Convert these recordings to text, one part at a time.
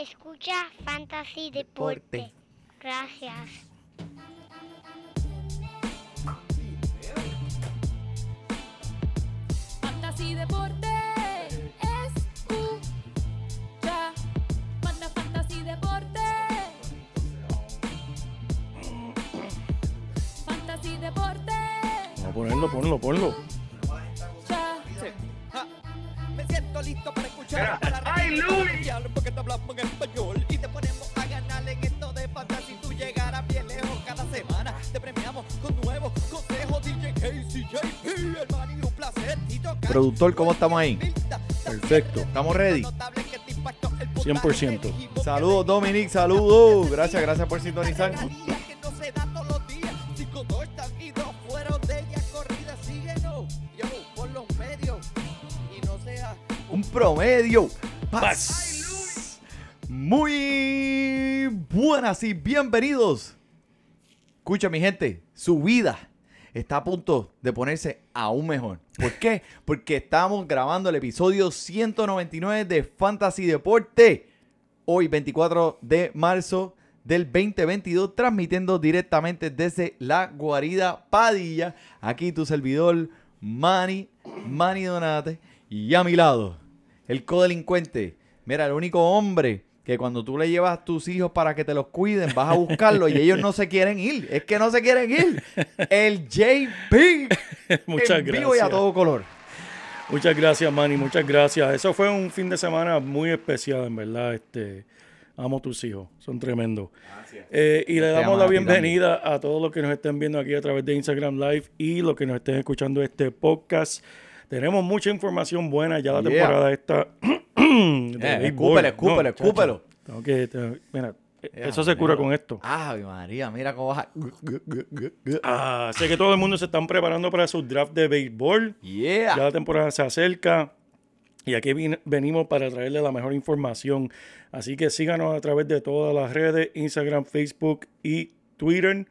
Escucha Fantasy Deporte. Gracias. Fantasy Deporte. Escucha. Manda Fantasy Deporte. Fantasy Deporte. Vamos a ponerlo, ponlo, ponlo. Me siento listo para escuchar para ¡Ay, Luis! Porque te hablamos en Productor, ¿cómo estamos ahí? Perfecto. ¿Estamos ready? notable que te impactó el puntaje 100%. de Jibo Saludos, Dominic, saludos. Gracias, gracias por sintonizar. Un promedio. Paz. Muy buenas y bienvenidos. Escucha, mi gente, su vida está a punto de ponerse aún mejor. ¿Por qué? Porque estamos grabando el episodio 199 de Fantasy Deporte. Hoy, 24 de marzo del 2022, transmitiendo directamente desde la guarida Padilla. Aquí tu servidor, Manny, Manny Donate. Y a mi lado, el codelincuente. Mira, el único hombre que cuando tú le llevas a tus hijos para que te los cuiden, vas a buscarlos y ellos no se quieren ir. Es que no se quieren ir. El JP. Muchas en vivo y a gracias. todo color. Muchas gracias, Manny. Muchas gracias. Eso fue un fin de semana muy especial, en verdad. Este, amo a tus hijos. Son tremendos. Eh, y le damos la bienvenida a todos los que nos estén viendo aquí a través de Instagram Live y los que nos estén escuchando este podcast. Tenemos mucha información buena. Ya la Yeah. temporada está. de Eh, escúpelo, escúpelo, escúpelo. tengo que, tengo- mira, Ya, eso se cura con esto. Ave María, mira cómo baja. Ah, sé que todo el mundo se están preparando para su draft de béisbol. Yeah. Ya la temporada se acerca y aquí venimos para traerle la mejor información. Así que síganos a través de todas las redes, Instagram, Facebook y Twitter.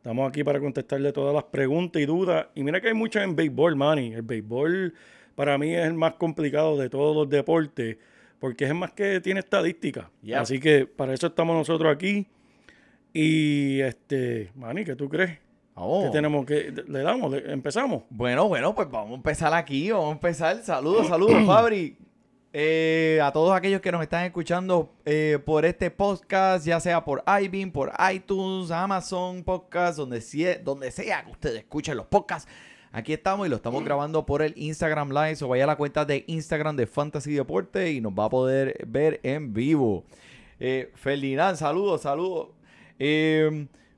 Estamos aquí para contestarle todas las preguntas y dudas. Y mira que hay muchas en béisbol, Manny. El béisbol para mí es el más complicado de todos los deportes porque es el más que tiene estadística. Yep. Así que para eso estamos nosotros aquí. Y este, Manny, ¿qué tú crees? Vamos. ¿Qué tenemos que le damos? ¿Le- ¿Empezamos? Bueno, bueno, pues vamos a empezar aquí, vamos a empezar. Saludos, saludos, Fabri. Eh, a todos aquellos que nos están escuchando eh, por este podcast, ya sea por iBeam, por iTunes, Amazon Podcast, donde, sie- donde sea que ustedes escuchen los podcasts. Aquí estamos y lo estamos grabando por el Instagram Live. O vaya a la cuenta de Instagram de Fantasy Deporte y nos va a poder ver en vivo. Eh, Ferdinand, saludos, saludos.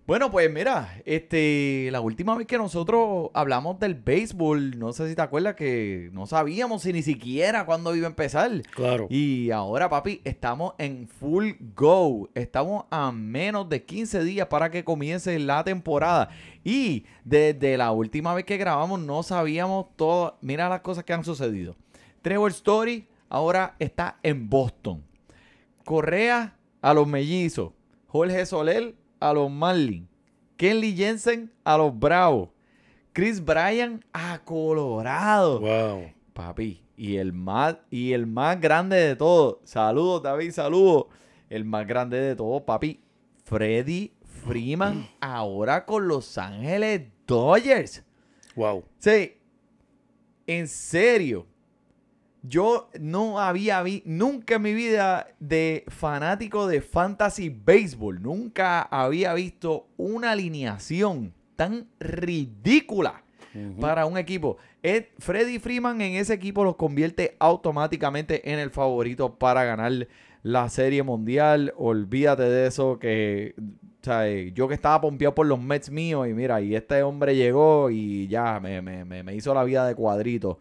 Bueno, pues mira, este, la última vez que nosotros hablamos del béisbol, no sé si te acuerdas que no sabíamos si ni siquiera cuándo iba a empezar. Claro. Y ahora, papi, estamos en full go. Estamos a menos de 15 días para que comience la temporada. Y desde la última vez que grabamos no sabíamos todo. Mira las cosas que han sucedido. Trevor Story ahora está en Boston. Correa a los mellizos. Jorge Soler a los Marlins. Kenley Jensen a los Bravos. Chris Bryan a Colorado. Wow. Papi, y el más y el más grande de todos. Saludos, David, saludos. El más grande de todos, papi. Freddy Freeman ahora con Los Ángeles Dodgers. Wow. Sí, en serio. Yo no había visto, nunca en mi vida de fanático de fantasy baseball, nunca había visto una alineación tan ridícula para un equipo. Ed- Freddy Freeman en ese equipo los convierte automáticamente en el favorito para ganar la serie mundial. Olvídate de eso que o sea, eh, yo que estaba pompeado por los Mets míos y mira, y este hombre llegó y ya me, me- me- me hizo la vida de cuadrito.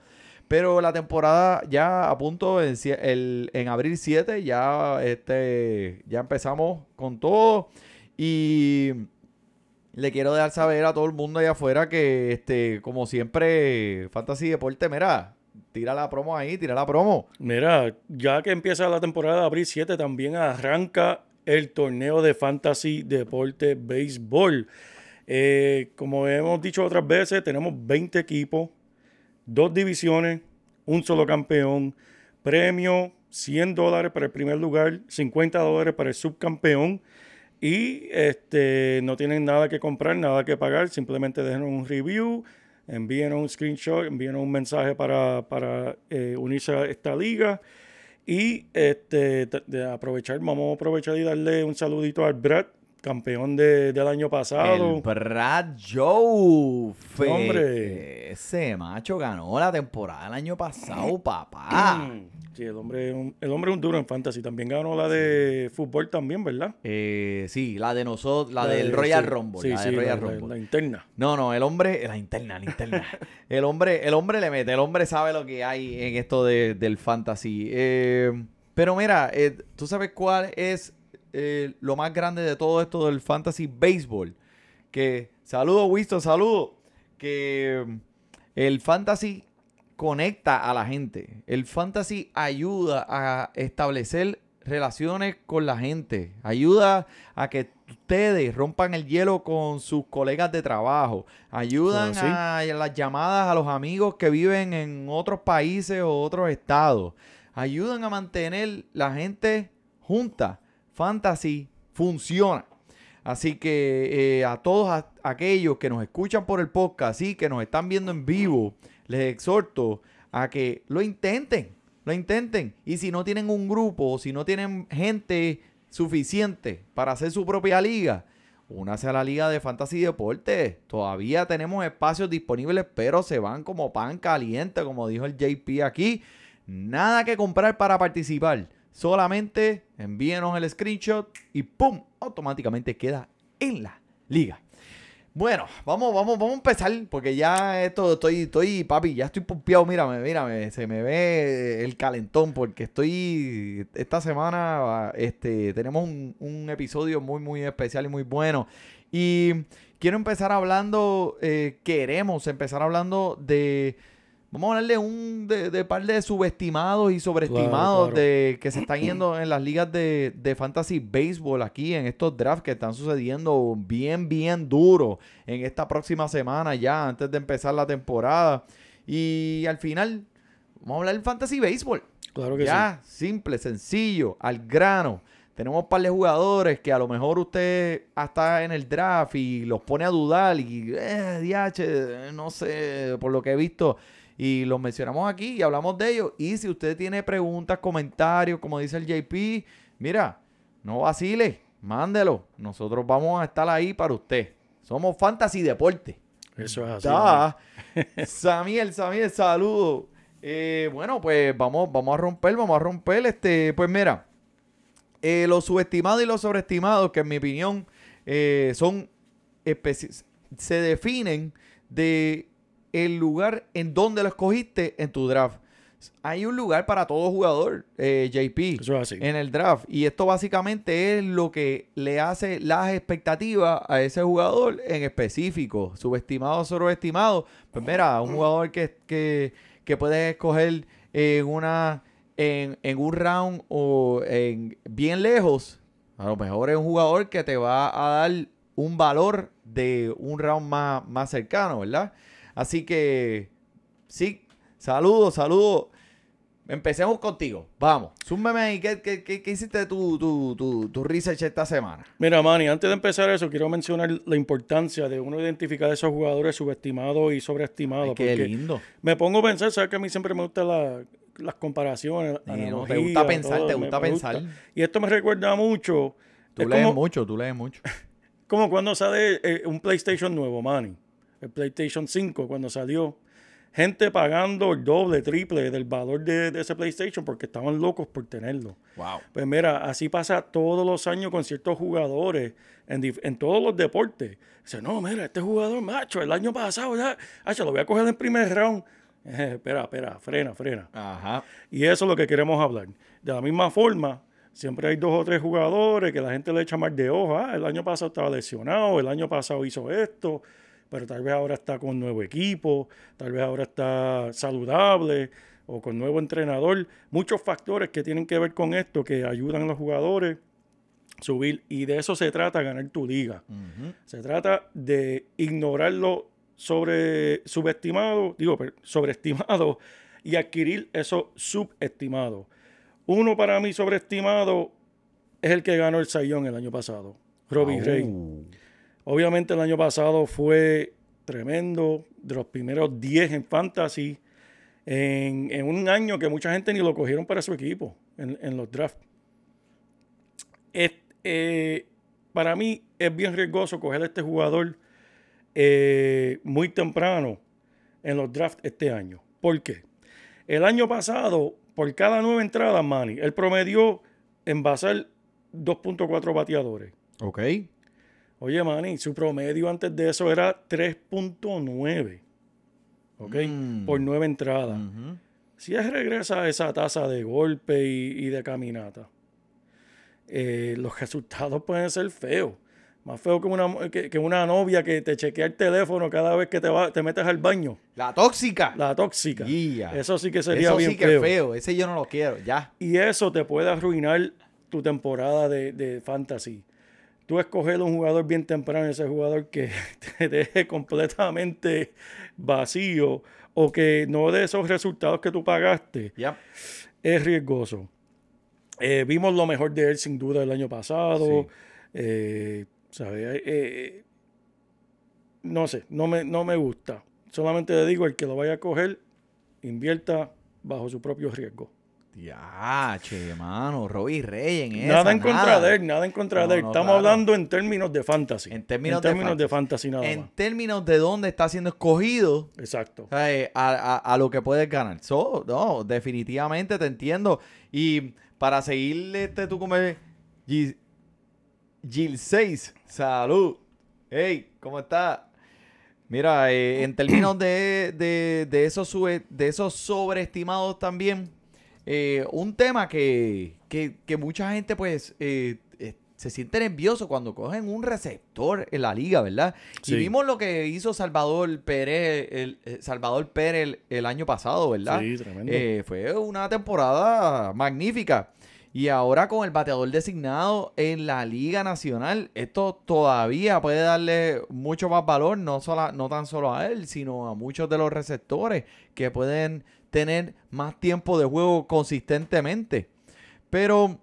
Pero la temporada ya a punto en, abril 7 ya, este, ya empezamos con todo y le quiero dejar saber a todo el mundo allá afuera que, este, como siempre, Fantasy Deporte, mira, tira la promo ahí, tira la promo. Mira, ya que empieza la temporada de abril 7, también arranca el torneo de Fantasy Deporte Béisbol. Eh, como hemos dicho otras veces, tenemos 20 equipos, dos divisiones, un solo campeón, premio 100 dólares para el primer lugar, 50 dólares para el subcampeón. Y este, no tienen nada que comprar, nada que pagar, simplemente dejen un review, envíen un screenshot, envíen un mensaje para, para eh, unirse a esta liga. Y este, de aprovechar, vamos a aprovechar y darle un saludito al Brad, campeón de- del año pasado. El Brad Joe. Hombre. Ese macho ganó la temporada el año pasado, papá. Mm, Sí, el hombre, es un- el hombre es un duro en fantasy. También ganó la de fútbol también, ¿verdad? Eh, sí, la de nosotros, la, del de- Royal sí, Rumble. Sí, la del Royal la, la- Rumble. la interna. No, no, el hombre, la interna, la interna. el hombre, el hombre le mete, el hombre sabe lo que hay en esto de- del fantasy. Eh, pero mira, eh, ¿tú sabes cuál es eh, lo más grande de todo esto del fantasy baseball? Que, saludo Winston, saludo. Que mm, el fantasy conecta a la gente. El fantasy ayuda a establecer relaciones con la gente. Ayuda a que ustedes rompan el hielo con sus colegas de trabajo. Ayudan a las llamadas a los amigos que viven en otros países o otros estados. Ayudan a mantener la gente junta. Fantasy funciona. Así que eh, a todos aquellos que nos escuchan por el podcast y que nos están viendo en vivo, les exhorto a que lo intenten, lo intenten. Y si no tienen un grupo, si no tienen gente suficiente para hacer su propia liga, únase a la liga de Fantasy Deportes. Todavía tenemos espacios disponibles, pero se van como pan caliente, como dijo el JP aquí. Nada que comprar para participar. Solamente envíenos el screenshot y ¡pum! Automáticamente queda en la liga. Bueno, vamos, vamos, vamos a empezar, porque ya esto estoy, estoy, papi, ya estoy pompeado, mírame, mírame, se me ve el calentón, porque estoy, esta semana, este, tenemos un, episodio muy, muy especial y muy bueno. Y quiero empezar hablando, eh, queremos empezar hablando de, vamos a hablarle un, de, de par de subestimados y sobreestimados claro. de que se están yendo en las ligas de, de fantasy baseball aquí en estos drafts que están sucediendo bien, bien duro en esta próxima semana ya antes de empezar la temporada. Y al final, vamos a hablar del fantasy baseball. Claro que ya, simple, sencillo, al grano. Tenemos un par de jugadores que a lo mejor usted está en el draft y los pone a dudar y, eh, DH, no sé, por lo que he visto. Y los mencionamos aquí y hablamos de ellos. Y si usted tiene preguntas, comentarios, como dice el JP, mira, no vacile, mándelo. Nosotros vamos a estar ahí para usted. Somos Fantasy Deporte. Eso es así. Da. Samiel, Samiel, saludo. Eh, bueno, pues vamos, vamos a romper, vamos a romper. Este, pues mira, eh, los subestimados y los sobreestimados, que en mi opinión eh, son se definen de el lugar en donde lo escogiste en tu draft. Hay un lugar para todo jugador, eh, JP Eso es así. en el draft. Y esto básicamente es lo que le hace las expectativas a ese jugador en específico. Subestimado o sobreestimado. Pues mira, un jugador que, que, que puedes escoger en una en, en un round o en bien lejos. A lo mejor es un jugador que te va a dar un valor de un round más, más cercano, ¿verdad? Así que sí, saludos, saludos. Empecemos contigo. Vamos, súmeme ahí. ¿Qué, qué, qué- qué hiciste tu, tu, tu, tu research esta semana? Mira, Manny, antes de empezar eso, quiero mencionar la importancia de uno identificar a esos jugadores subestimados y sobreestimados. Ay, qué lindo. me pongo a pensar, sabes que a mí siempre me gustan la- las comparaciones. Sí, no, te gusta pensar, todo, te me- gusta me pensar. Y esto me recuerda mucho. Tú es lees como, mucho, tú lees mucho. como cuando sale eh, un PlayStation nuevo, Manny. El PlayStation 5, cuando salió. Gente pagando el doble, triple del valor de, de ese PlayStation porque estaban locos por tenerlo. Wow. Pues mira, así pasa todos los años con ciertos jugadores en, todos los deportes. Dice, no, mira, este jugador, macho, el año pasado ya, macho, lo voy a coger en primer round. Eh, espera, espera, frena, frena. Ajá. Y eso es lo que queremos hablar. De la misma forma, siempre hay dos o tres jugadores que la gente le echa más de hoja. Ah, el año pasado estaba lesionado, el año pasado hizo esto, pero tal vez ahora está con nuevo equipo, tal vez ahora está saludable o con nuevo entrenador. Muchos factores que tienen que ver con esto que ayudan a los jugadores a subir. Y de eso se trata ganar tu liga. Se trata de ignorarlo sobre subestimado, digo, sobreestimado y adquirir eso subestimado. Uno para mí sobreestimado es el que ganó el Sayón el año pasado, Robbie Au. Rey. Obviamente el año pasado fue tremendo, de los primeros 10 en Fantasy, en, un año que mucha gente ni lo cogieron para su equipo en, los drafts. Es- eh, para mí es bien riesgoso coger a este jugador eh, muy temprano en los drafts este año. ¿Por qué? El año pasado, por cada nueve entradas, Manny, él promedió en basal 2.4 bateadores. Ok. Oye, Manny, su promedio antes de eso era 3.9. ¿Ok? Mm. Por nueve entradas. Si él regresa a esa tasa de golpe y, y de caminata, eh, los resultados pueden ser feos. Más feo que una, que, que una novia que te chequea el teléfono cada vez que te, va, te metes al baño. La tóxica. La tóxica. Yeah. Eso sí que sería Eso bien sí que feo. es feo. Ese yo no lo quiero. Ya. Y eso te puede arruinar tu temporada de, de fantasy. Tú escoger un jugador bien temprano, ese jugador que te deje completamente vacío o que no dé esos resultados que tú pagaste, es riesgoso. Eh, vimos lo mejor de él sin duda el año pasado. Sí. Eh, ¿sabes? Eh, no sé, no me, no me gusta. Solamente le digo, el que lo vaya a coger, invierta bajo su propio riesgo. Ya, che, mano. Robbie Rey en esa. Nada en contra de él, nada en contra No, de él. no, Estamos claro. hablando en términos de fantasy. En términos de de fantasy nada En más. términos de dónde está siendo escogido, Exacto. eh, a, a- a lo que puedes ganar. So, no, definitivamente te entiendo. Y para seguirle este tú como Gil, Gil 6, salud. Hey, ¿cómo está? Mira, eh, en términos de, de, de esos sube- de esos sobreestimados también, eh, un tema que, que- que mucha gente pues eh, eh, se siente nervioso cuando cogen un receptor en la liga, ¿verdad? Sí. Y vimos lo que hizo Salvador Pérez, el, eh, Salvador Pérez el, el año pasado, ¿verdad? Sí, tremendo. Eh, fue una temporada magnífica. Y ahora con el bateador designado en la Liga Nacional, esto todavía puede darle mucho más valor, no, sola- no tan solo a él, sino a muchos de los receptores que pueden tener más tiempo de juego consistentemente. Pero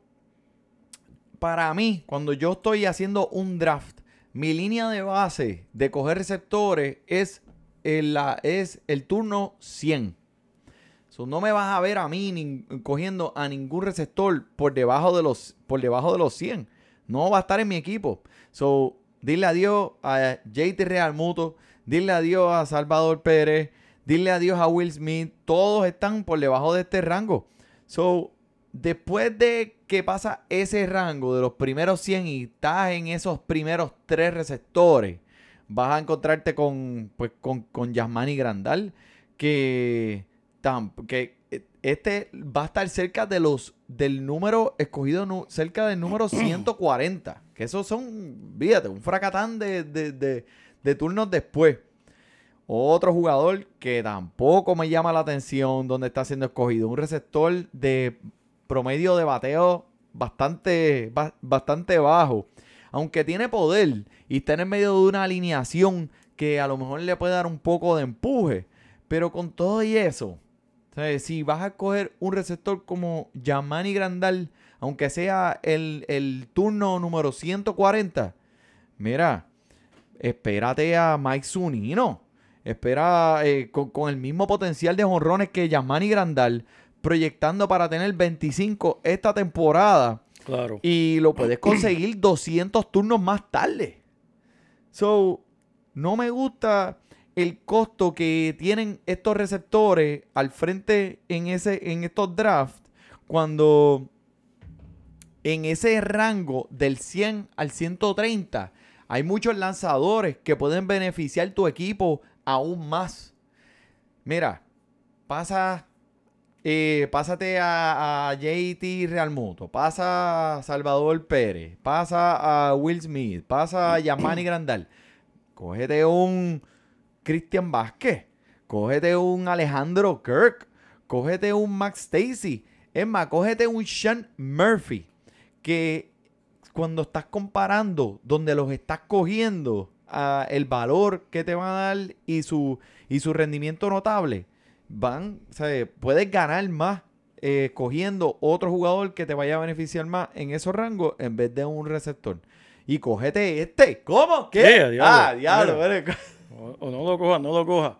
para mí, cuando yo estoy haciendo un draft, mi línea de base de coger receptores es el, es el turno 100. So, no me vas a ver a mí nin- cogiendo a ningún receptor por debajo de los por debajo de los 100. No va a estar en mi equipo. So, dile adiós a JT Real Muto, dile adiós a Salvador Pérez, dile adiós a Will Smith. Todos están por debajo de este rango. So, después de que pasa ese rango de los primeros 100 y estás en esos primeros tres receptores, vas a encontrarte con, pues, con, con Yasmani Grandal, que, tam- que eh, este va a estar cerca de los del número escogido, nu- cerca del número 140, que esos son, fíjate, un fracatán de, de, de- de turnos después. Otro jugador que tampoco me llama la atención donde está siendo escogido. Un receptor de promedio de bateo bastante, ba- bastante bajo. Aunque tiene poder y está en el medio de una alineación que a lo mejor le puede dar un poco de empuje. Pero con todo y eso, si vas a coger un receptor como Yamani Grandal, aunque sea el, el turno número 140, mira, espérate a Mike Zunino. Espera eh, con, con el mismo potencial de jonrones que Yasmani Grandal, proyectando para tener 25 esta temporada. Claro. Y lo puedes conseguir 200 turnos más tarde. So, no me gusta el costo que tienen estos receptores al frente en, ese, en estos drafts cuando en ese rango del 100 al 130 hay muchos lanzadores que pueden beneficiar tu equipo aún más. Mira, pasa, eh, pásate a, a JT Realmuto, pasa a Salvador Pérez, pasa a Will Smith, pasa a Yamani Grandal. Cógete un Cristian Vázquez, cógete un Alejandro Kirk, cógete un Max Stacy, es más, cógete un Sean Murphy, que cuando estás comparando donde los estás cogiendo a el valor que te van a dar y su, y su rendimiento notable, van, ¿sabes? puedes ganar más eh, cogiendo otro jugador que te vaya a beneficiar más en esos rangos en vez de un receptor. Y cógete este. ¿Cómo? ¿Qué? Yeah, diablo. ah, diablo. Mira. o no lo coja, no lo coja.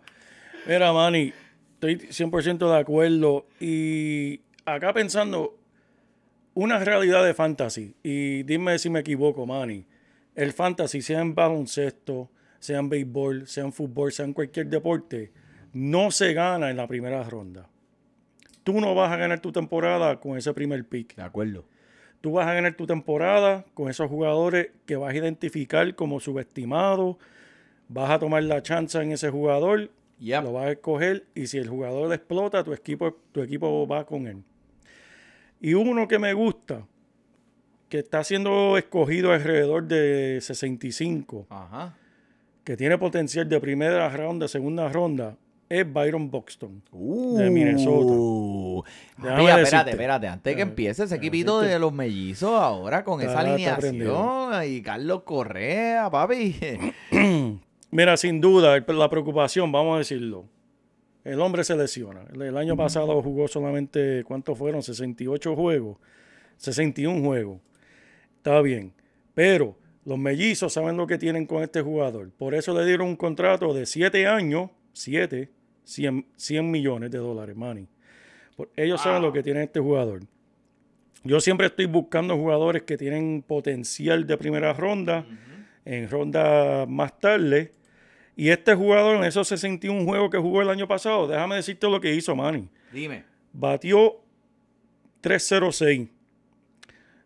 Mira, Manny, estoy 100% de acuerdo. Y acá pensando, una realidad de fantasy, y dime si me equivoco, Manny. El fantasy, sea en baloncesto, sea en béisbol, sea en fútbol, sea en cualquier deporte, no se gana en la primera ronda. Tú no vas a ganar tu temporada con ese primer pick. De acuerdo. Tú vas a ganar tu temporada con esos jugadores que vas a identificar como subestimados. Vas a tomar la chance en ese jugador, Yep. lo vas a escoger y si el jugador explota, tu equipo, tu equipo va con él. Y uno que me gusta, que está siendo escogido alrededor de 65, Ajá. que tiene potencial de primera ronda, segunda ronda, es Byron Buxton. Uh, De Minnesota. Déjame Mira, espérate, espérate. Antes que empiece ese equipito de los mellizos ahora con esa alineación. Y Carlos Correa, papi. Mira, sin duda, la preocupación, vamos a decirlo. El hombre se lesiona. El, el año pasado jugó solamente, ¿cuántos fueron? 68 juegos. 61 juegos. Está bien. Pero los mellizos saben lo que tienen con este jugador. Por eso le dieron un contrato de 7 años, 7, 100, 100 millones de dólares. Por- ellos saben lo que tiene este jugador. Yo siempre estoy buscando jugadores que tienen potencial de primera ronda, en ronda más tarde. Y este jugador en esos 61 juegos que jugó el año pasado, déjame decirte lo que hizo Manny. Dime. Batió 306,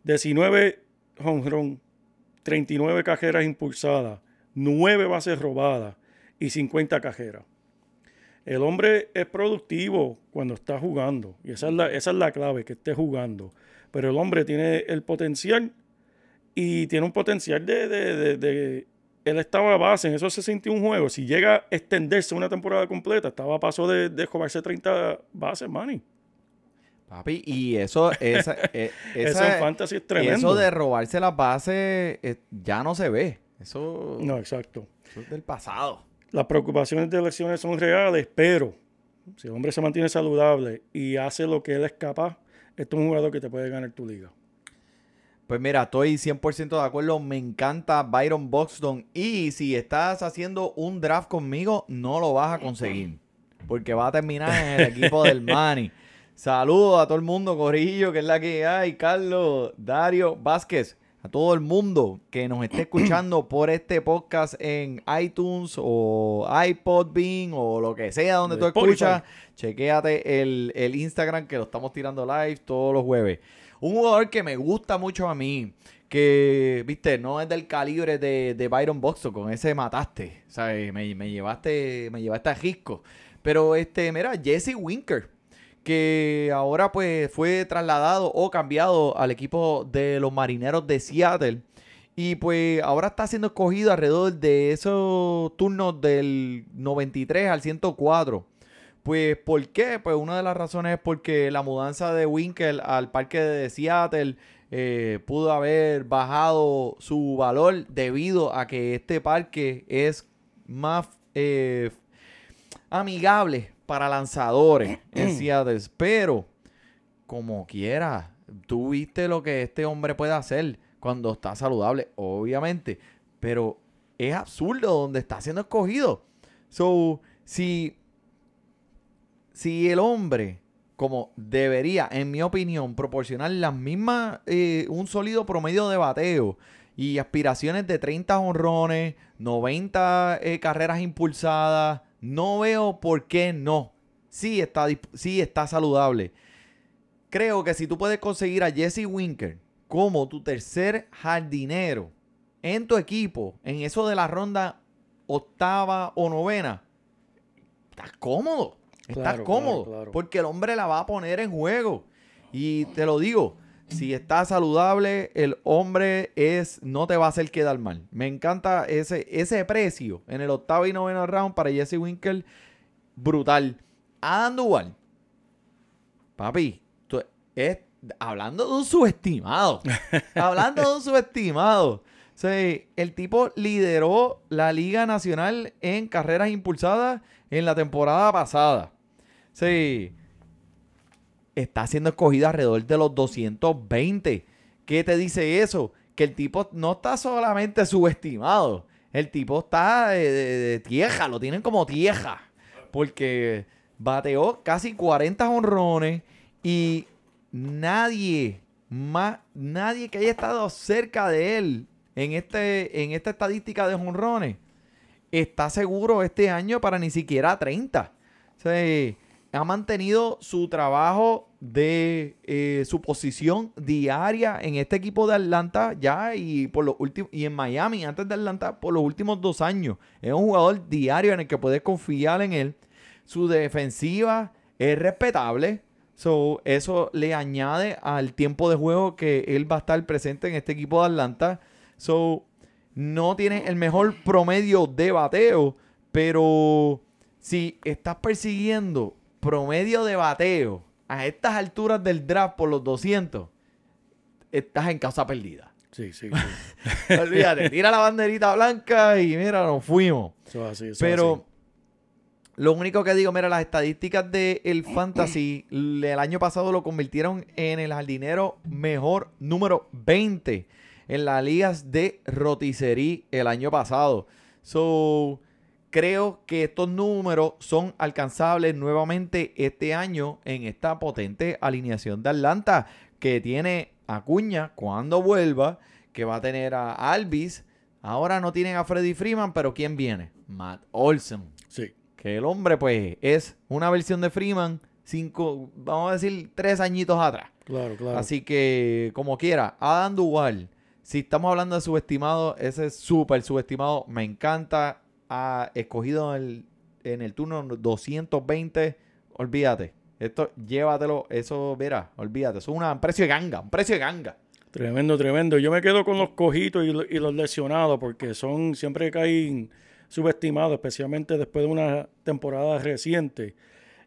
19 home run, 39 cajeras impulsadas, 9 bases robadas y 50 cajeras. El hombre es productivo cuando está jugando. Y esa es la, esa es la clave, que esté jugando. Pero el hombre tiene el potencial y tiene un potencial de... de- de- de- él estaba a base en esos 61 juegos. Si llega a extenderse una temporada completa, estaba a paso de, de jugarse 30 bases, Manny. Papi, y eso, esa, eh, Eso esa- en fantasy es tremendo. Eso de robarse las bases eh, ya no se ve. Eso, No, exacto. eso es del pasado. Las preocupaciones de lesiones son reales, pero si el hombre se mantiene saludable y hace lo que él es capaz, esto es un jugador que te puede ganar tu liga. Pues mira, estoy 100% de acuerdo. Me encanta Byron Buxton. Y si estás haciendo un draft conmigo, no lo vas a conseguir. Porque va a terminar en el equipo del Manny. Saludos a todo el mundo, Corillo, que es la que hay. Carlos, Dario, Vázquez. A todo el mundo que nos esté escuchando por este podcast en iTunes o iPod Bean o lo que sea donde De tú escuchas. Chequéate el, el Instagram que lo estamos tirando live todos los jueves. Un jugador que me gusta mucho a mí, que, viste, no es del calibre de, de Byron Buxton, con ese mataste, ¿sabes? Me, me llevaste, me llevaste a Gisco. Pero, este, mira, Jesse Winker, que ahora pues fue trasladado o cambiado al equipo de los marineros de Seattle. Y pues ahora está siendo escogido alrededor de esos turnos del 93 al 104. Pues, ¿por qué? Pues una de las razones es porque la mudanza de Winkel al parque de Seattle eh, pudo haber bajado su valor debido a que este parque es más eh, amigable para lanzadores en Seattle. Pero, como quiera, tú viste lo que este hombre puede hacer cuando está saludable, obviamente. Pero es absurdo donde está siendo escogido. So, si si el hombre, como debería, en mi opinión, proporcionar las mismas, eh, un sólido promedio de bateo y aspiraciones de 30 honrones, 90 eh, carreras impulsadas, no veo por qué no. Sí está, sí está saludable. Creo que si tú puedes conseguir a Jesse Winker como tu tercer jardinero en tu equipo, en eso de la ronda octava o novena, estás cómodo. Estás Claro, cómodo. claro, claro. Porque el hombre la va a poner en juego. Y te lo digo, si está saludable, el hombre es no te va a hacer quedar mal. Me encanta ese, ese precio en el octavo y noveno round para Jesse Winkel. Brutal. Adam Duval. Papi, tú- es, hablando de un subestimado. hablando de un subestimado. Sea, el tipo lideró la Liga Nacional en carreras impulsadas en la temporada pasada. Sí. Está siendo escogido alrededor de los 220. ¿Qué te dice eso? Que el tipo no está solamente subestimado. El tipo está de, tieja, lo tienen como tieja. Porque bateó casi 40 honrones y nadie más, nadie que haya estado cerca de él en, este, en esta estadística de honrones está seguro este año para ni siquiera 30. O sea, ha mantenido su trabajo de eh, su posición diaria en este equipo de Atlanta ya y por los últimos y en Miami antes de Atlanta por los últimos dos años. Es un jugador diario en el que puedes confiar en él. Su defensiva es respetable. So, eso le añade al tiempo de juego que él va a estar presente en este equipo de Atlanta. So, no tiene el mejor promedio de bateo, pero si estás persiguiendo promedio de bateo a estas alturas del draft por los 200, estás en casa perdida. Sí, sí, sí. Olvídate, tira la banderita blanca y mira, nos fuimos. Eso es así, eso es Pero así. lo único que digo, mira, las estadísticas del Fantasy l- el año pasado lo convirtieron en el jardinero mejor número 20 en las ligas de rotisserie el año pasado. So, creo que estos números son alcanzables nuevamente este año en esta potente alineación de Atlanta que tiene Acuña cuando vuelva, que va a tener a Alvis. Ahora no tienen a Freddy Freeman, pero ¿quién viene? Matt Olsen. Sí, Que el hombre, pues, es una versión de Freeman, cinco, vamos a decir, tres añitos atrás. claro, claro. Así que, como quiera, Adam Duval, si estamos hablando de subestimado, ese es súper subestimado. Me encanta. Ha escogido en el, en el turno 220. Olvídate. Esto, llévatelo. Eso, mira, olvídate. Es un precio de ganga. Un precio de ganga. Tremendo, tremendo. Yo me quedo con los cojitos y, lo- y los lesionados porque son siempre caen subestimados, especialmente después de una temporada reciente.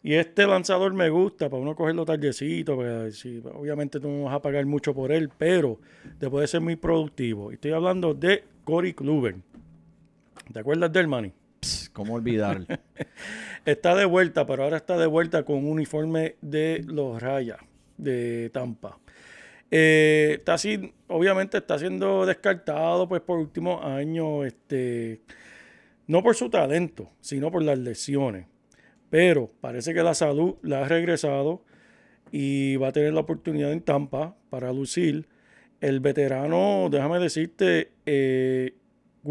Y este lanzador me gusta para uno cogerlo tardecito, porque obviamente tú no vas a pagar mucho por él, pero te puede ser muy productivo. Estoy hablando de Cory Kluber. ¿Te acuerdas del Manny? Pss, ¿Cómo olvidarlo? Está de vuelta, pero ahora está de vuelta con un uniforme de los Rayas de Tampa. Eh, está así, obviamente está siendo descartado pues por últimos años, este, no por su talento, sino por las lesiones. Pero parece que la salud la ha regresado y va a tener la oportunidad en Tampa para lucir. El veterano, déjame decirte, eh,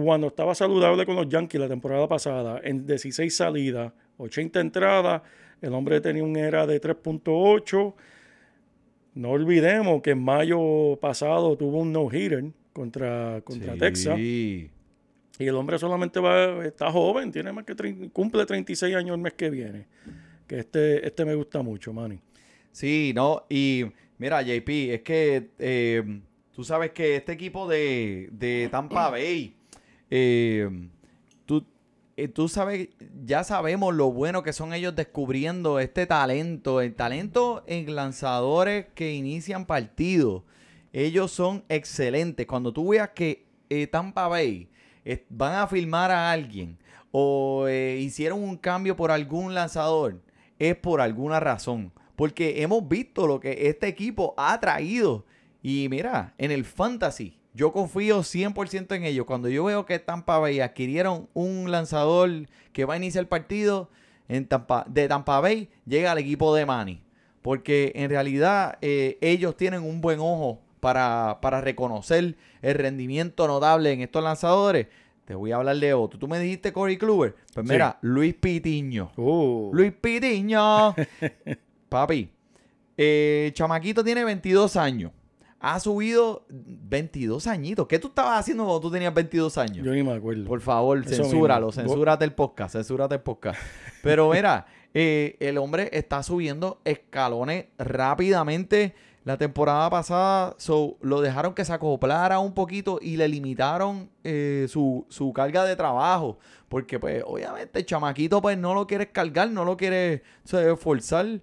cuando estaba saludable con los Yankees la temporada pasada, en 16 salidas, 80 entradas, el hombre tenía un era de 3.8. No olvidemos que en mayo pasado tuvo un no-hitter contra, contra Texas. Y el hombre solamente va, está joven, tiene más que cumple 36 años el mes que viene. Que este, este me gusta mucho, Manny. Sí, no, y mira, JP, es que eh, tú sabes que este equipo de, de Tampa Bay, eh, tú, eh, tú sabes, ya sabemos lo bueno que son ellos descubriendo este talento, el talento en lanzadores que inician partidos. Ellos son excelentes. Cuando tú veas que eh, Tampa Bay van a filmar a alguien o hicieron un cambio por algún lanzador, es por alguna razón. Porque hemos visto lo que este equipo ha traído. Y mira, en el fantasy, yo confío 100% en ellos. Cuando yo veo que Tampa Bay adquirieron un lanzador que va a iniciar el partido en Tampa, de Tampa Bay, llega al equipo de Manny. Porque en realidad eh, ellos tienen un buen ojo para, para reconocer el rendimiento notable en estos lanzadores. Te voy a hablar de otro. Tú me dijiste Corey Kluber. Pues Sí. mira, Luis Pitiño. Uh, Luis Pitiño. Papi, eh, Chamaquito tiene 22 años. Ha subido 22 añitos. ¿Qué tú estabas haciendo cuando tú tenías 22 años? yo ni me acuerdo. Por favor, Eso censúralo, mismo. censúrate el podcast, censúrate el podcast. Pero mira, eh, el hombre está subiendo escalones rápidamente. La temporada pasada so, lo dejaron que se acoplara un poquito y le limitaron eh, su, su carga de trabajo. Porque pues obviamente el chamaquito pues no lo quiere cargar, no lo quiere o sea, forzar.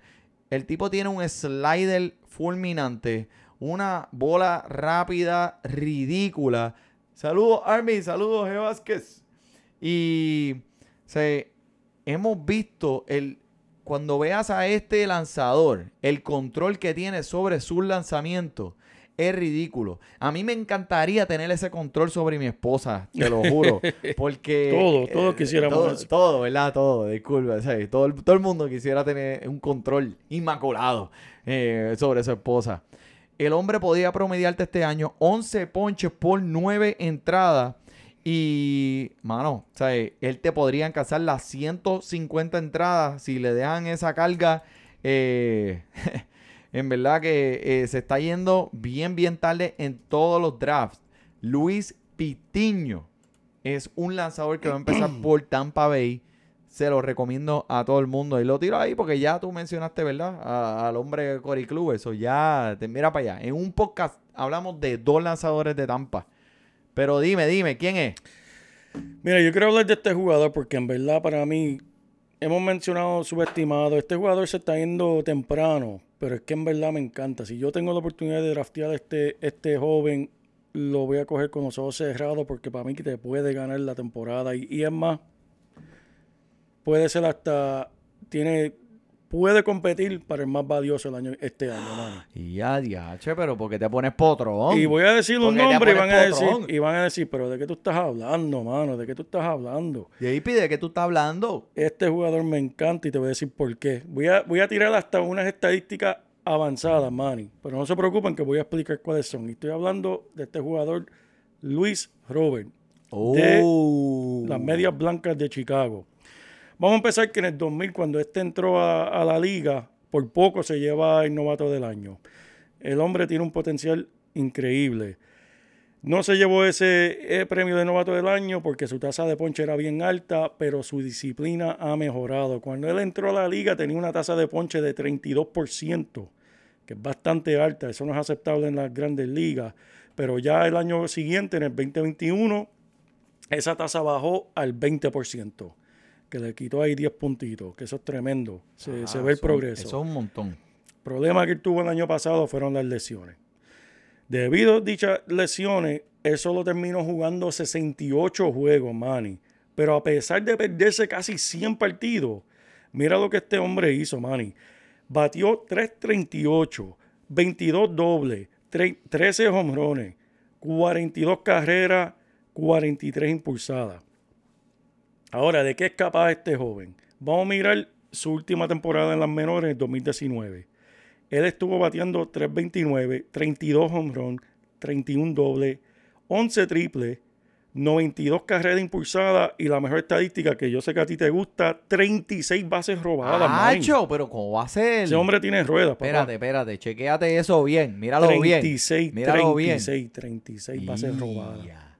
El tipo tiene un slider fulminante, una bola rápida, ridícula. Saludos, Army, saludos, G. Vázquez. Y se, hemos visto el, cuando veas a este lanzador, el control que tiene sobre sus lanzamientos es ridículo. A mí me encantaría tener ese control sobre mi esposa, te lo juro. Porque. Todo, todos eh, quisiéramos todo, eso. todo, ¿verdad? Todo, disculpa. todo, el, todo el mundo quisiera tener un control inmaculado eh, sobre su esposa. El hombre podía promediarte este año 11 ponches por 9 entradas. Y, mano, sea, él te podría alcanzar las 150 entradas si le dejan esa carga. eh, en verdad que eh, se está yendo bien, bien tarde en todos los drafts. Luis Pitiño es un lanzador que va a empezar por Tampa Bay. Se lo recomiendo a todo el mundo. Y lo tiro ahí porque ya tú mencionaste, ¿verdad? A- al hombre Cory Club. Eso ya, te mira para allá. En un podcast hablamos de dos lanzadores de Tampa. Pero dime, dime, ¿quién es? Mira, yo quiero hablar de este jugador porque en verdad para mí hemos mencionado subestimado. Este jugador se está yendo temprano, pero es que en verdad me encanta. Si yo tengo la oportunidad de draftear a este, este joven, lo voy a coger con los ojos cerrados porque para mí que te puede ganar la temporada. Y, y es más, puede ser hasta, tiene, puede competir para el más valioso el año, este año, mano. Y ya, diache, pero ¿por qué te pones potrón? Y voy a decir un Porque nombre y van, a decir, y van a decir, pero ¿de qué tú estás hablando, mano? ¿De qué tú estás hablando? Y ahí pide que tú estás hablando. Este jugador me encanta y te voy a decir por qué. Voy a, voy a tirar hasta unas estadísticas avanzadas, Manny. Pero no se preocupen que voy a explicar cuáles son. Y estoy hablando de este jugador, Luis Robert, Oh. las medias blancas de Chicago. Vamos a empezar que en el 2000, cuando este entró a, la liga, por poco se lleva el novato del año. El hombre tiene un potencial increíble. No se llevó ese eh, premio de novato del año porque su tasa de ponche era bien alta, pero su disciplina ha mejorado. Cuando él entró a la liga tenía una tasa de ponche de 32%, que es bastante alta. Eso no es aceptable en las grandes ligas. Pero ya el año siguiente, en el 2021, esa tasa bajó al 20%, que le quitó ahí 10 puntitos, que eso es tremendo. Se, se Ah, ve el eso- progreso. Eso es un montón. problema que él tuvo el año pasado fueron las lesiones. Debido a dichas lesiones, él solo terminó jugando 68 juegos, Manny. Pero a pesar de perderse casi 100 partidos, mira lo que este hombre hizo, Manny. Batió 338, 22 dobles, tre- 13 hombrones, 42 carreras, 43 impulsadas. Ahora, ¿de qué es capaz este joven? Vamos a mirar su última temporada en las menores, en 2019. Él estuvo bateando 329, 32 home run, 31 doble, 11 triple, 92 carreras impulsadas y la mejor estadística que yo sé que a ti te gusta, 36 bases robadas. man. ¡Acho! Pero ¿cómo va a ser? Ese hombre tiene ruedas, papá. Espérate, espérate. Chequéate eso bien. Míralo 36, bien. Míralo 36, 36 bases bien. robadas.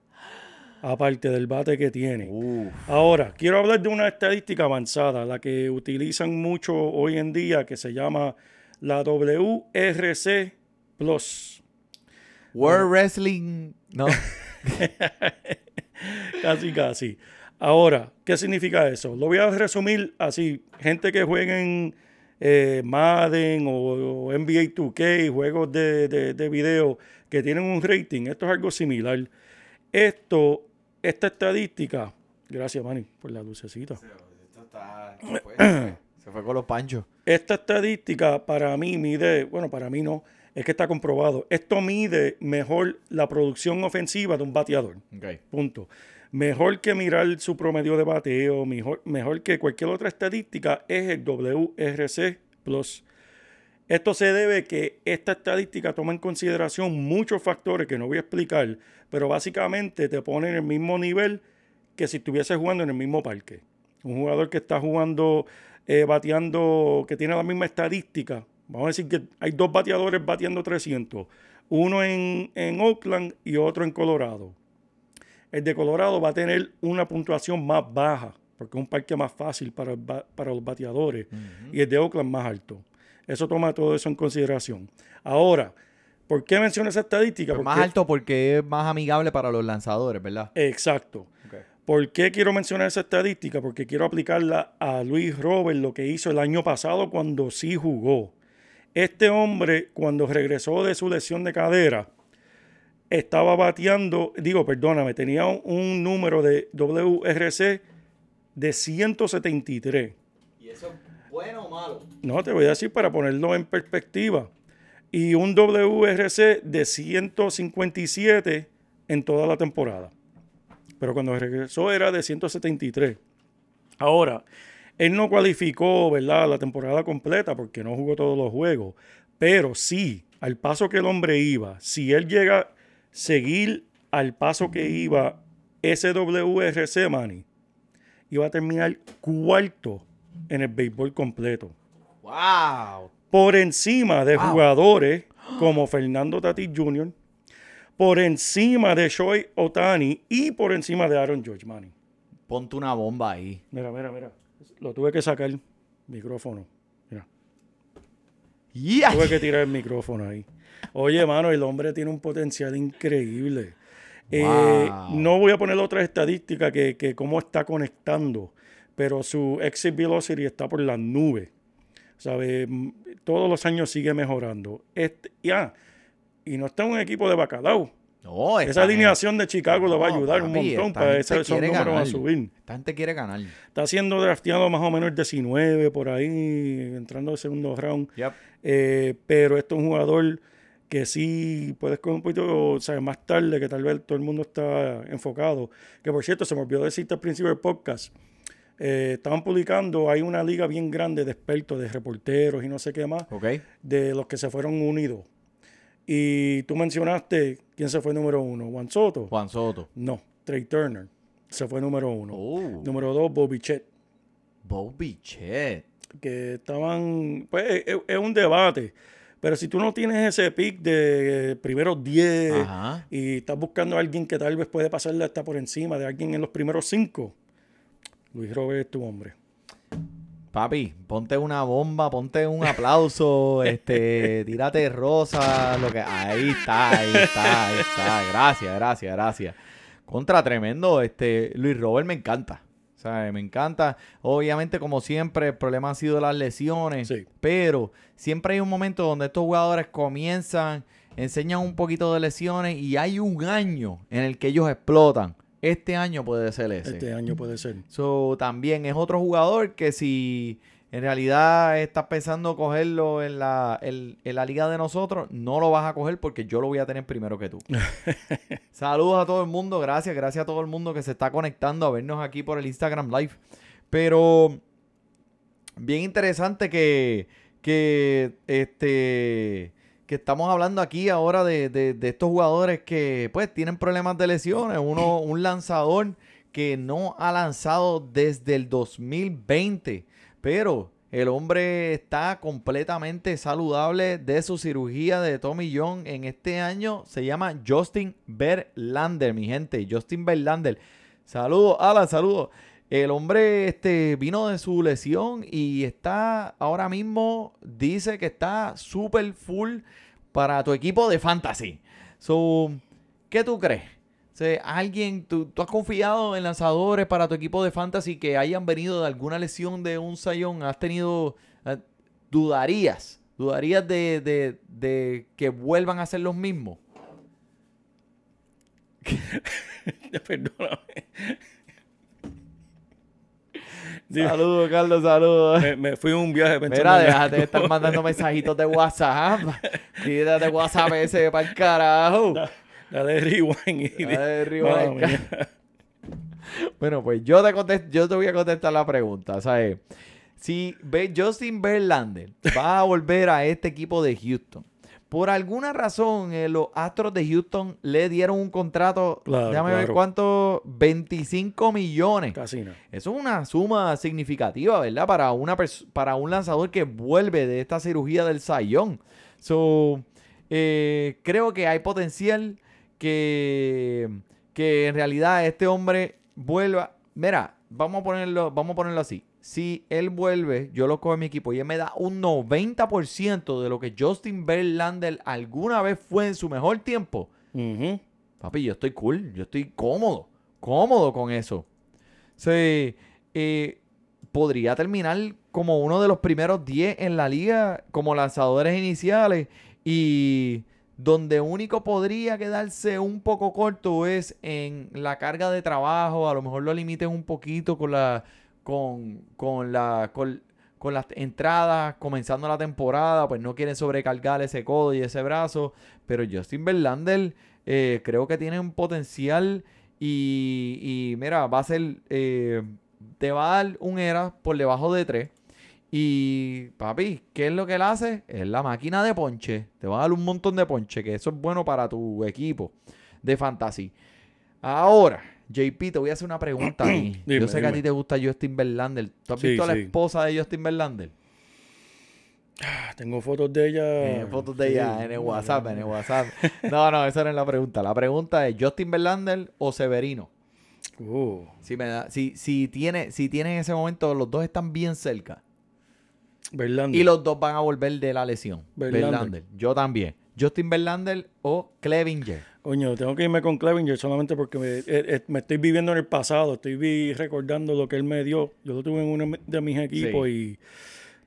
Aparte del bate que tiene. Uf. Ahora, quiero hablar de una estadística avanzada, la que utilizan mucho hoy en día, que se llama la WRC Plus. World Wrestling. No. Casi, casi. Ahora, ¿qué significa eso? Lo voy a resumir así. Gente que juega en eh, Madden o, o NBA 2K, juegos de, de, de video que tienen un rating. Esto es algo similar. Esto, esta estadística, gracias Manny por la lucecita. Esto está- se, fue, se fue con los panchos. Esta estadística para mí mide, bueno, para mí no, es que está comprobado. Esto mide mejor la producción ofensiva de un bateador. Ok. Punto. Mejor que mirar su promedio de bateo, mejor, mejor que cualquier otra estadística es el WRC Plus. Esto se debe que esta estadística toma en consideración muchos factores que no voy a explicar, pero básicamente te pone en el mismo nivel que si estuviese jugando en el mismo parque. Un jugador que está jugando, eh, bateando, que tiene la misma estadística. Vamos a decir que hay dos bateadores bateando 300. Uno en, en Oakland y otro en Colorado. El de Colorado va a tener una puntuación más baja, porque es un parque más fácil para, para los bateadores, y el de Oakland más alto. Eso toma todo eso en consideración. Ahora, ¿por qué menciono esa estadística? Pero más Porque- alto porque es más amigable para los lanzadores, ¿verdad? Exacto. ¿Por qué quiero mencionar esa estadística? Porque quiero aplicarla a Luis Robert, lo que hizo el año pasado cuando sí jugó. Este hombre, cuando regresó de su lesión de cadera, estaba bateando, digo, perdóname, tenía un, un número de WRC de 173. ¿Bueno o malo? No, te voy a decir para ponerlo en perspectiva. Y un WRC de 157 en toda la temporada. Pero cuando regresó era de 173. Ahora, él no cualificó, ¿verdad?, la temporada completa porque no jugó todos los juegos. Pero sí, al paso que el hombre iba, si él llega a seguir al paso que iba ese WRC, Manny, iba a terminar cuarto en el béisbol completo. ¡Wow! Por encima de Wow. jugadores como Fernando Tatis Jr., por encima de Shohei Otani y por encima de Aaron George, Manny. Ponte una bomba ahí. Mira, mira, mira. Lo tuve que sacar el micrófono. Mira, ¡Ya! tuve que tirar el micrófono ahí. Oye, mano, el hombre tiene un potencial increíble. Eh, no voy a poner otra estadística que, que cómo está conectando, pero su exit velocity está por las nubes. ¿Sabe? Mm, Todos los años sigue mejorando. Este, ya, y no está en un equipo de bacalao. No, Esa alineación de Chicago le va a No, ayudar un montón para ese- esos números a ganar. subir. Esta gente quiere ganar. Está siendo drafteado más o menos el 19 por ahí, entrando al segundo round. Yep. Eh, pero este es un jugador que sí puedes coger un poquito, o sea, más tarde, que tal vez todo el mundo está enfocado. Que por cierto, se me olvidó decirte al principio del podcast. Eh, estaban publicando, hay una liga bien grande de expertos, de reporteros y no sé qué más, ¿Ok? de los que se fueron unidos. Y tú mencionaste quién se fue número uno, Juan Soto. Juan Soto. No, Trey Turner se fue número uno. Oh, Número dos, Bobby Chet. Bobby Chet. que estaban, pues es, es un debate, pero si tú no tienes ese pick de primeros 10 Ajá. y estás buscando a alguien que tal vez puede pasarle hasta por encima de alguien en los primeros 5, Luis Robert es tu hombre. Papi, ponte una bomba, ponte un aplauso, este, tírate rosa, lo que. Ahí está, ahí está, ahí está. Gracias, gracias, gracias. Contra tremendo, este, Luis Robert me encanta. O sea, me encanta. Obviamente, como siempre, el problema ha sido las lesiones. Sí. Pero siempre hay un momento donde estos jugadores comienzan, enseñan un poquito de lesiones y hay un año en el que ellos explotan. Este año puede ser ese. Este año puede ser. So, también es otro jugador que si en realidad estás pensando cogerlo en la, en, en la liga de nosotros, no lo vas a coger porque yo lo voy a tener primero que tú. Saludos a todo el mundo, gracias, gracias a todo el mundo que se está conectando a vernos aquí por el Instagram Live. Pero bien interesante que, que este que estamos hablando aquí ahora de, de- de estos jugadores que pues tienen problemas de lesiones. Uno, un lanzador que no ha lanzado desde el 2020, pero el hombre está completamente saludable de su cirugía de Tommy John en este año. Se llama Justin Verlander, mi gente. Justin Verlander. Saludos, Alan, saludos. El hombre este, vino de su lesión y está ahora mismo, dice que está súper full para tu equipo de fantasy. So, ¿qué tú crees? Alguien, tú, tú has confiado en lanzadores para tu equipo de fantasy que hayan venido de alguna lesión de un sayón, has tenido, eh, dudarías, dudarías de, de- de que vuelvan a ser los mismos. Perdóname. Saludos, Carlos, saludos. me, me fui un viaje pensando Mira, déjate de estar mandando mensajitos de WhatsApp. Quítate WhatsApp ese para el carajo. Dale rewind y Dale rewind. Bueno, pues yo te, contest- yo te voy a contestar la pregunta, ¿sabes? Si Justin Verlander va a volver a este equipo de Houston, por alguna razón eh, los Astros de Houston le dieron un contrato, Claro, déjame ver claro. cuánto, 25 millones. Casi no. Eso es una suma significativa, ¿verdad? Para, una para un lanzador que vuelve de esta cirugía del sayón. So, eh, creo que hay potencial que, que en realidad este hombre vuelva. Mira, vamos a ponerlo, vamos a ponerlo así. Si él vuelve, yo lo cojo en mi equipo y él me da un 90% de lo que Justin Verlander alguna vez fue en su mejor tiempo. Papi, yo estoy cool, yo estoy cómodo, cómodo con eso. Sí, eh, podría terminar como uno de los primeros 10 en la liga como lanzadores iniciales y donde único podría quedarse un poco corto es en la carga de trabajo, a lo mejor lo limiten un poquito con la con, con la con, con las entradas, comenzando la temporada, pues no quieren sobrecargar ese codo y ese brazo. Pero Justin Verlander eh, creo que tiene un potencial y, y mira, va a ser, eh, te va a dar un era por debajo de 3. Y papi, ¿qué es lo que él hace? Es la máquina de ponche. Te va a dar un montón de ponche, que eso es bueno para tu equipo de fantasy. Ahora, JP, te voy a hacer una pregunta a mí. Dime, Yo sé que a ti te gusta Justin Verlander. ¿Tú has Sí, visto a la sí. esposa de Justin Verlander? Ah, Tengo fotos de ella. Eh, fotos de Sí. ella en el WhatsApp, en el WhatsApp. No, no, esa no es la pregunta. La pregunta es Justin Verlander o Severino. Uh, Si me da, si, si tiene, si tiene en ese momento, los dos están bien cerca. Verlander. Y los dos van a volver de la lesión. Verlander. Verlander. Yo también. Justin Verlander o Clevinger. Coño, tengo que irme con Clevinger solamente porque me, eh, eh, me estoy viviendo en el pasado. Estoy vi- recordando lo que él me dio. Yo lo tuve en uno de mis equipos y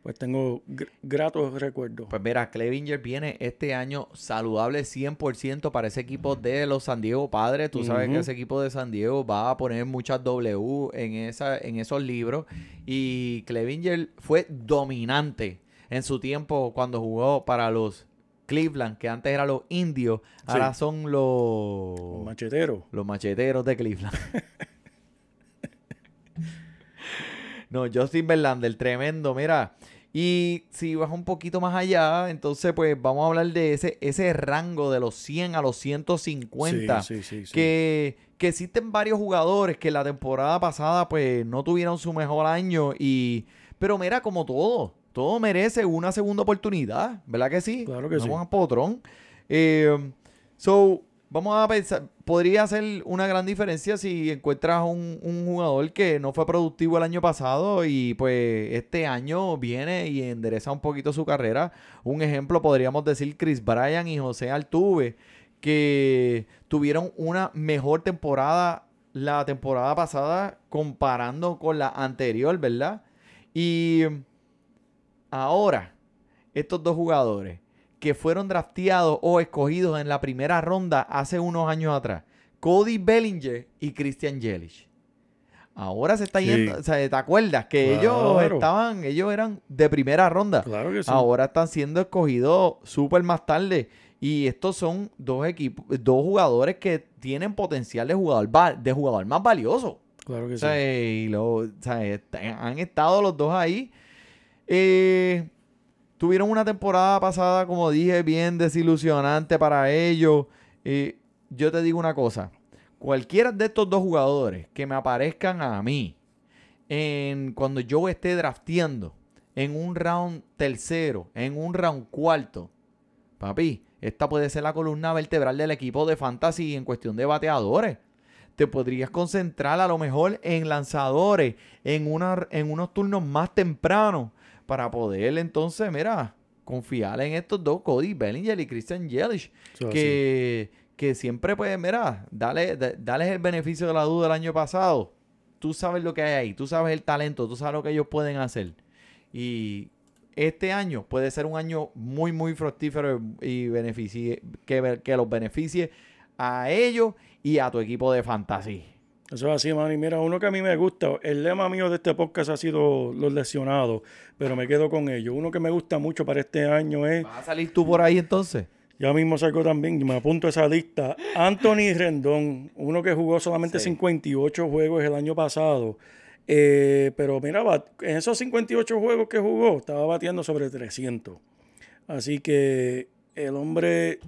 pues tengo gr- gratos recuerdos. Pues mira, Clevinger viene este año saludable 100% para ese equipo de los San Diego Padres. Tú sabes que ese equipo de San Diego va a poner muchas W en, esa, en esos libros. Y Clevinger fue dominante en su tiempo cuando jugó para los Cleveland, que antes eran los indios, ahora son los, Machetero. los macheteros de Cleveland. no, Justin Verlander, tremendo, mira. Y si vas un poquito más allá, entonces pues vamos a hablar de ese, ese rango de los 100 a los 150. Sí, sí, sí, sí. Que, que existen varios jugadores que la temporada pasada pues no tuvieron su mejor año y... Pero mira, como todo, todo merece una segunda oportunidad, ¿verdad que sí? Claro que no sí. Juan Potrón. Eh, so, vamos a pensar, podría ser una gran diferencia si encuentras un, un jugador que no fue productivo el año pasado y pues este año viene y endereza un poquito su carrera. Un ejemplo podríamos decir Chris Bryan y José Altuve, que tuvieron una mejor temporada la temporada pasada comparando con la anterior, ¿verdad? Y ahora, estos dos jugadores que fueron drafteados o escogidos en la primera ronda hace unos años atrás, Cody Bellinger y Christian Yelich. Ahora se está Sí. yendo, o sea, ¿te acuerdas que ellos estaban, ellos eran de primera ronda? Claro que sí. Ahora están siendo escogidos súper más tarde. Y estos son dos equipos, dos jugadores que tienen potencial de jugador, de jugador más valioso. Claro que O sí. y lo- o sea, han estado los dos ahí. Eh, tuvieron una temporada pasada, como dije, bien desilusionante para ellos. Eh, yo te digo una cosa. Cualquiera de estos dos jugadores que me aparezcan a mí en, cuando yo esté drafteando en un round tercero, en un round cuarto, papi, esta puede ser la columna vertebral del equipo de fantasy en cuestión de bateadores te podrías concentrar a lo mejor en lanzadores, en, una, en unos turnos más tempranos, para poder entonces, mira, confiar en estos dos, Cody Bellinger y Christian Yelich, que, que siempre, pues, mira, dale, da- dales el beneficio de la duda del año pasado. Tú sabes lo que hay ahí, tú sabes el talento, tú sabes lo que ellos pueden hacer. Y este año puede ser un año muy, muy fructífero y beneficie, que, que los beneficie a ellos y a tu equipo de fantasy. Eso es así, mano. Y mira, uno que a mí me gusta, el lema mío de este podcast ha sido los lesionados, pero me quedo con ellos. Uno que me gusta mucho para este año es, ¿Vas a salir tú por ahí entonces? ya mismo salgo también, me apunto a esa lista, Anthony Rendón, uno que jugó solamente Sí. 58 juegos el año pasado. Eh, pero mira, en esos 58 juegos que jugó, estaba batiendo sobre 300. Así que el hombre,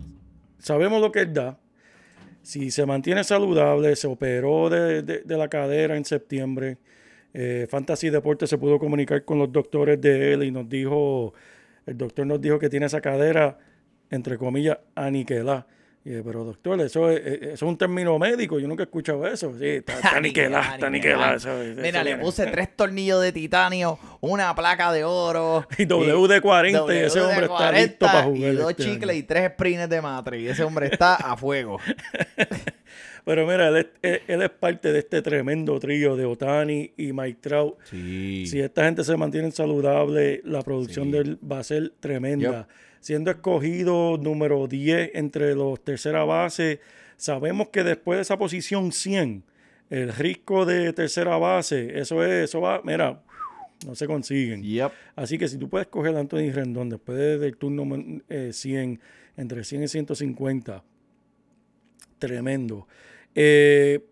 sabemos lo que él da. Si se mantiene saludable, se operó de, de- la cadera en septiembre. eh, Fantasy Deportes se pudo comunicar con los doctores de él y nos dijo, el doctor nos dijo que tiene esa cadera, entre comillas, aniquilada. Y dije, pero doctor, eso es, eso es un término médico, yo nunca he escuchado eso. Sí, está, está aniquilada, está eso- eso Mira, le puse tres tornillos de titanio, una placa de oro. Y WD-40, y ese hombre está WD-40 listo para jugar Y dos este chicles año. y tres sprints de matre. Y ese hombre está a fuego. Pero mira, él es, él- él es parte de este tremendo trío de Otani y Mike Trout. Sí. Si esta gente se mantiene saludable, la producción Sí. de él va a ser tremenda. Siendo escogido número 10 entre los tercera base, sabemos que después de esa posición 100, el riesgo de tercera base, eso es, eso va, mira, no se consiguen. Yep. Así que si tú puedes coger a Anthony Rendón después de- del turno eh, 100, entre 100 y 150, tremendo. Eh,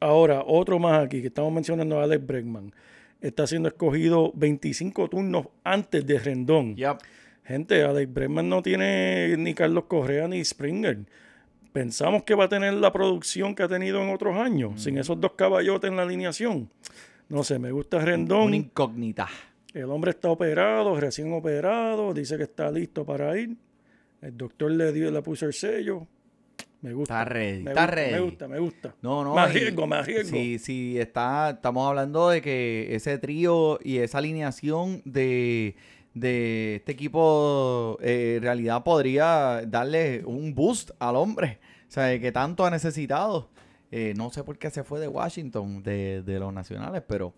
ahora, otro más aquí, que estamos mencionando a Alex Bregman. Está siendo escogido 25 turnos antes de Rendón. Yep. Gente, Alex Bregman no tiene ni Carlos Correa ni Springer. Pensamos que va a tener la producción que ha tenido en otros años, sin esos dos caballotes en la alineación. No sé, me gusta Rendón. Una incógnita. El hombre está operado, recién operado, dice que está listo para ir. El doctor le dio, le puso el sello. Me gusta. Está ready, me está gusta, ready. Me gusta, me gusta. No, no. Me y- arriesgo, me arriesgo. Sí, sí, está, estamos hablando de que ese trío y esa alineación de, de este equipo eh, en realidad podría darle un boost al hombre. O sea, que tanto ha necesitado. Eh, no sé por qué se fue de Washington, de, de los nacionales, pero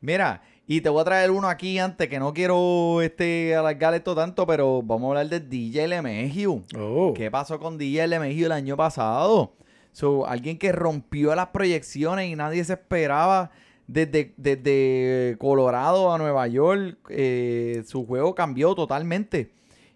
mira, y te voy a traer uno aquí antes que no quiero este alargar esto tanto, pero vamos a hablar de DJ. Oh, ¿Qué pasó con DJ LeMahieu el año pasado? So, alguien que rompió las proyecciones y nadie se esperaba desde, desde Colorado a Nueva York. eh, su juego cambió totalmente.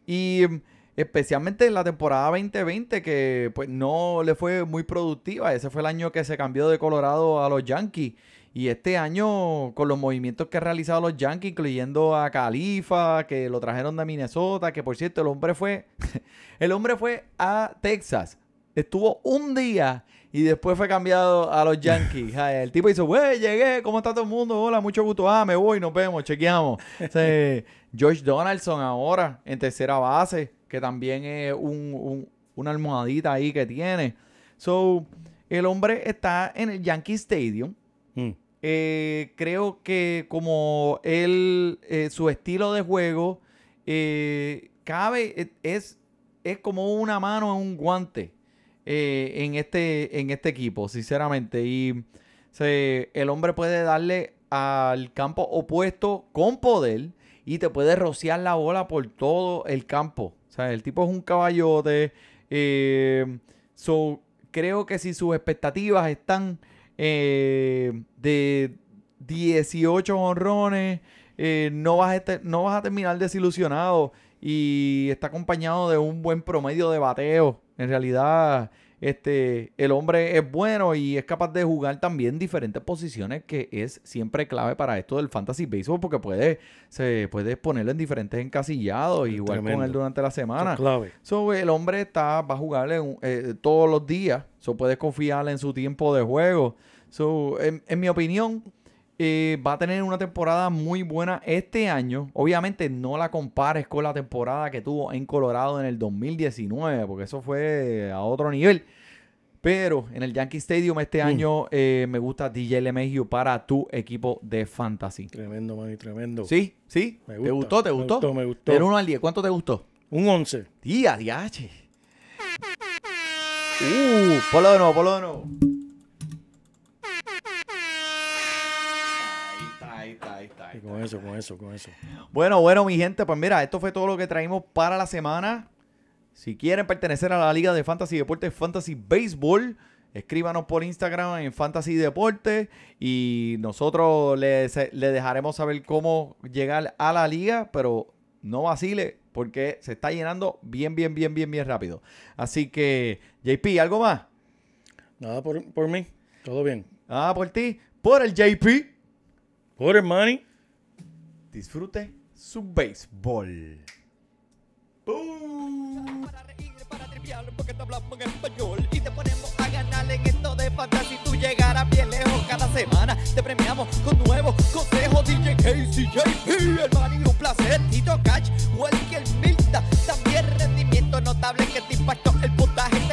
Y mm, especialmente en la temporada 2020 que pues no le fue muy productiva. Ese fue el año que se cambió de Colorado a los Yankees. Y este año, con los movimientos que han realizado los Yankees, incluyendo a Califa, que lo trajeron de Minnesota, que por cierto, el hombre fue, el hombre fue a Texas. Estuvo un día y después fue cambiado a los Yankees. El tipo hizo, güey, llegué, ¿cómo está todo el mundo? Hola, mucho gusto. Ah, me voy, nos vemos, chequeamos. George Donaldson ahora en tercera base, que también es un- un- una almohadita ahí que tiene. So, el hombre está en el Yankee Stadium. mm, Eh, creo que como él, eh, su estilo de juego eh, cabe, es, es como una mano en un guante eh, en, este, en este equipo, sinceramente. Y se- el hombre puede darle al campo opuesto con poder y te puede rociar la bola por todo el campo. O sea, el tipo es un caballote. eh, creo que si sus expectativas están eh, de 18 honrones, eh, no, vas a este- no vas a terminar desilusionado y está acompañado de un buen promedio de bateo. En realidad, este, el hombre es bueno y es capaz de jugar también diferentes posiciones, que es siempre clave para esto del fantasy baseball, porque puede, se puede ponerlo en diferentes encasillados y jugar con él durante la semana. es clave. So, el hombre está, va a jugarle eh, todos los días. So, puedes confiar en su tiempo de juego. So, en, en mi opinión, eh, va a tener una temporada muy buena este año. Obviamente no la compares con la temporada que tuvo en Colorado en el 2019, porque eso fue a otro nivel. Pero en el Yankee Stadium este Mm. año eh, me gusta DJ LeMahieu para tu equipo de fantasy. Tremendo, man, tremendo. Sí, sí. Me ¿Te gusta, gustó? ¿Te me gustó? gustó, me gustó. Del 1 al 10, ¿cuánto te gustó? Un 11. Tía, diache. Uh, ponlo de nuevo, ponlo de nuevo. Está, ahí está, ahí está, ahí Y está. con eso, con eso, con eso. Bueno, bueno, mi gente, pues mira, esto fue todo lo que traímos para la semana. Si quieren pertenecer a la Liga de Fantasy Deportes Fantasy Baseball, escríbanos por Instagram en Fantasy Deportes y nosotros les, les dejaremos saber cómo llegar a la liga, pero no vacile porque se está llenando bien, bien, bien, bien, bien rápido. Así que, JP, ¿algo más? Nada por, por mí. Todo bien. Ah, por ti, por el JP. Por el money. Disfrute su béisbol. Para reír, para triviar, porque te hablamos en español y te ponemos a ganar en esto de fantasy. Tú llegarás bien lejos cada semana. Te premiamos con nuevos consejos. DJ Casey, JP, hermano, y un placer. Tito Walker Milta. También rendimiento notable que te impactó el puntaje.